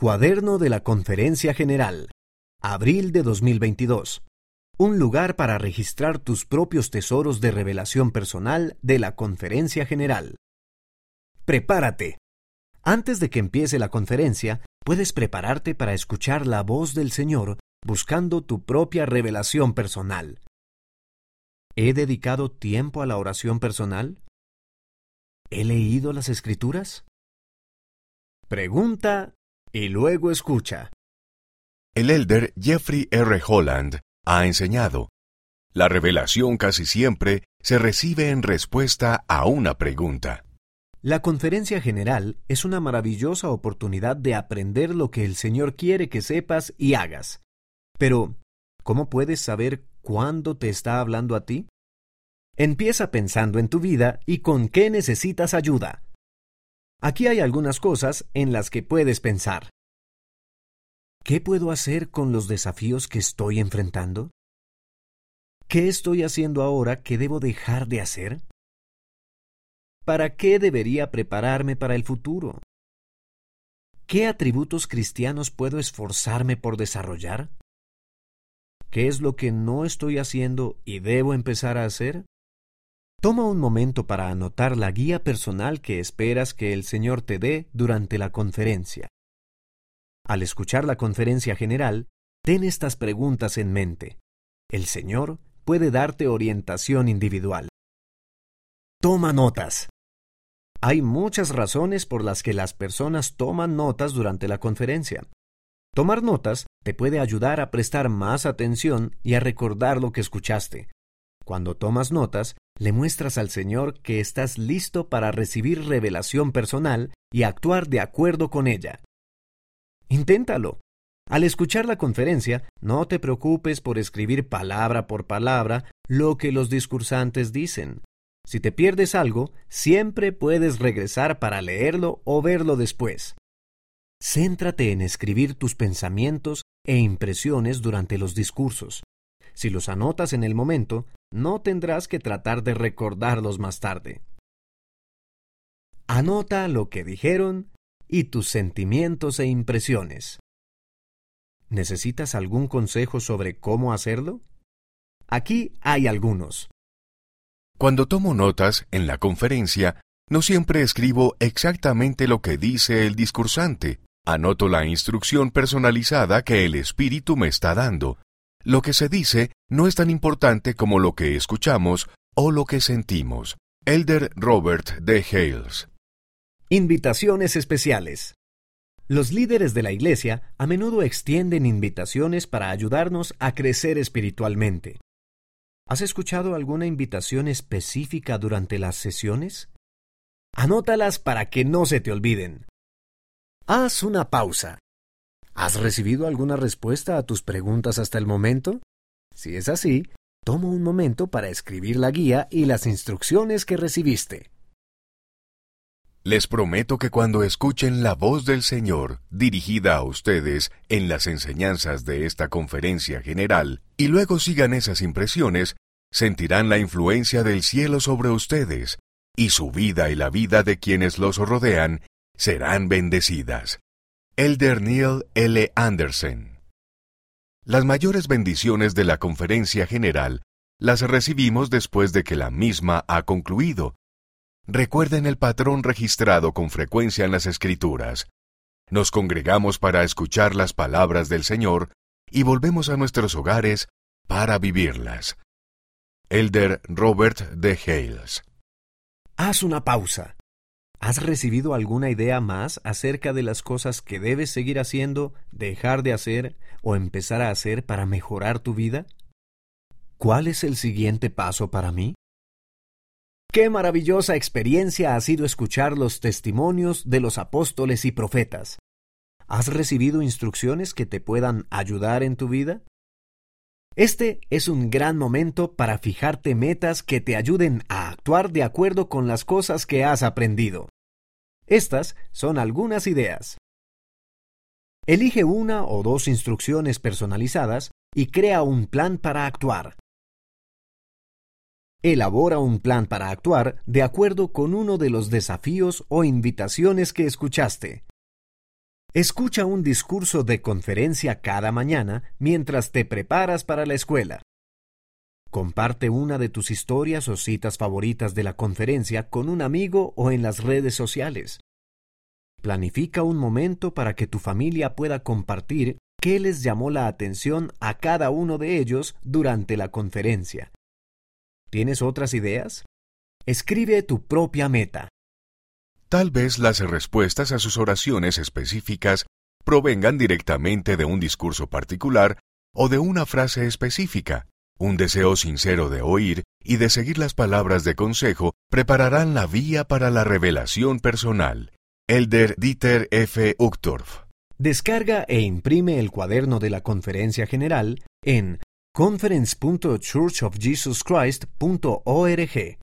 Cuaderno de la Conferencia General, abril de 2022. Un lugar para registrar tus propios tesoros de revelación personal de la Conferencia General. Prepárate. Antes de que empiece la conferencia, puedes prepararte para escuchar la voz del Señor buscando tu propia revelación personal. ¿He dedicado tiempo a la oración personal? ¿He leído las escrituras? Pregunta y luego escucha. El elder Jeffrey R. Holland ha enseñado, la revelación casi siempre se recibe en respuesta a una pregunta. La conferencia general es una maravillosa oportunidad de aprender lo que el Señor quiere que sepas y hagas. Pero, ¿cómo puedes saber cuándo te está hablando a ti? Empieza pensando en tu vida y con qué necesitas ayuda. Aquí hay algunas cosas en las que puedes pensar. ¿Qué puedo hacer con los desafíos que estoy enfrentando? ¿Qué estoy haciendo ahora que debo dejar de hacer? ¿Para qué debería prepararme para el futuro? ¿Qué atributos cristianos puedo esforzarme por desarrollar? ¿Qué es lo que no estoy haciendo y debo empezar a hacer? Toma un momento para anotar la guía personal que esperas que el Señor te dé durante la conferencia. Al escuchar la conferencia general, ten estas preguntas en mente. El Señor puede darte orientación individual. Toma notas. Hay muchas razones por las que las personas toman notas durante la conferencia. Tomar notas te puede ayudar a prestar más atención y a recordar lo que escuchaste. Cuando tomas notas, le muestras al Señor que estás listo para recibir revelación personal y actuar de acuerdo con ella. Inténtalo. Al escuchar la conferencia, no te preocupes por escribir palabra por palabra lo que los discursantes dicen. Si te pierdes algo, siempre puedes regresar para leerlo o verlo después. Céntrate en escribir tus pensamientos e impresiones durante los discursos. Si los anotas en el momento, no tendrás que tratar de recordarlos más tarde. Anota lo que dijeron y tus sentimientos e impresiones. ¿Necesitas algún consejo sobre cómo hacerlo? Aquí hay algunos. Cuando tomo notas en la conferencia, no siempre escribo exactamente lo que dice el discursante. Anoto la instrucción personalizada que el espíritu me está dando lo que se dice no es tan importante como lo que escuchamos o lo que sentimos. Elder Robert D. Hales. Invitaciones especiales. Los líderes de la Iglesia a menudo extienden invitaciones para ayudarnos a crecer espiritualmente. ¿Has escuchado alguna invitación específica durante las sesiones? Anótalas para que no se te olviden. Haz una pausa ¿Has recibido alguna respuesta a tus preguntas hasta el momento? Si es así, toma un momento para escribir la guía y las instrucciones que recibiste. Les prometo que cuando escuchen la voz del Señor dirigida a ustedes en las enseñanzas de esta conferencia general y luego sigan esas impresiones, sentirán la influencia del cielo sobre ustedes y su vida y la vida de quienes los rodean serán bendecidas. Elder Neil L. Anderson. Las mayores bendiciones de la conferencia general las recibimos después de que la misma ha concluido. Recuerden el patrón registrado con frecuencia en las Escrituras. Nos congregamos para escuchar las palabras del Señor y volvemos a nuestros hogares para vivirlas. Elder Robert D. Hales. Haz una pausa ¿Has recibido alguna idea más acerca de las cosas que debes seguir haciendo, dejar de hacer o empezar a hacer para mejorar tu vida? ¿Cuál es el siguiente paso para mí? Qué maravillosa experiencia ha sido escuchar los testimonios de los apóstoles y profetas. ¿Has recibido instrucciones que te puedan ayudar en tu vida? Este es un gran momento para fijarte metas que te ayuden a actuar de acuerdo con las cosas que has aprendido. Estas son algunas ideas. Elige una o dos instrucciones personalizadas y crea un plan para actuar. Elabora un plan para actuar de acuerdo con uno de los desafíos o invitaciones que escuchaste. Escucha un discurso de conferencia cada mañana mientras te preparas para la escuela. Comparte una de tus historias o citas favoritas de la conferencia con un amigo o en las redes sociales. Planifica un momento para que tu familia pueda compartir qué les llamó la atención a cada uno de ellos durante la conferencia. ¿Tienes otras ideas? Escribe tu propia meta. Tal vez las respuestas a sus oraciones específicas provengan directamente de un discurso particular o de una frase específica. Un deseo sincero de oír y de seguir las palabras de consejo prepararán la vía para la revelación personal. Elder Dieter F. Uchtdorf. Descarga e imprime el cuaderno de la conferencia general en conference.churchofjesuschrist.org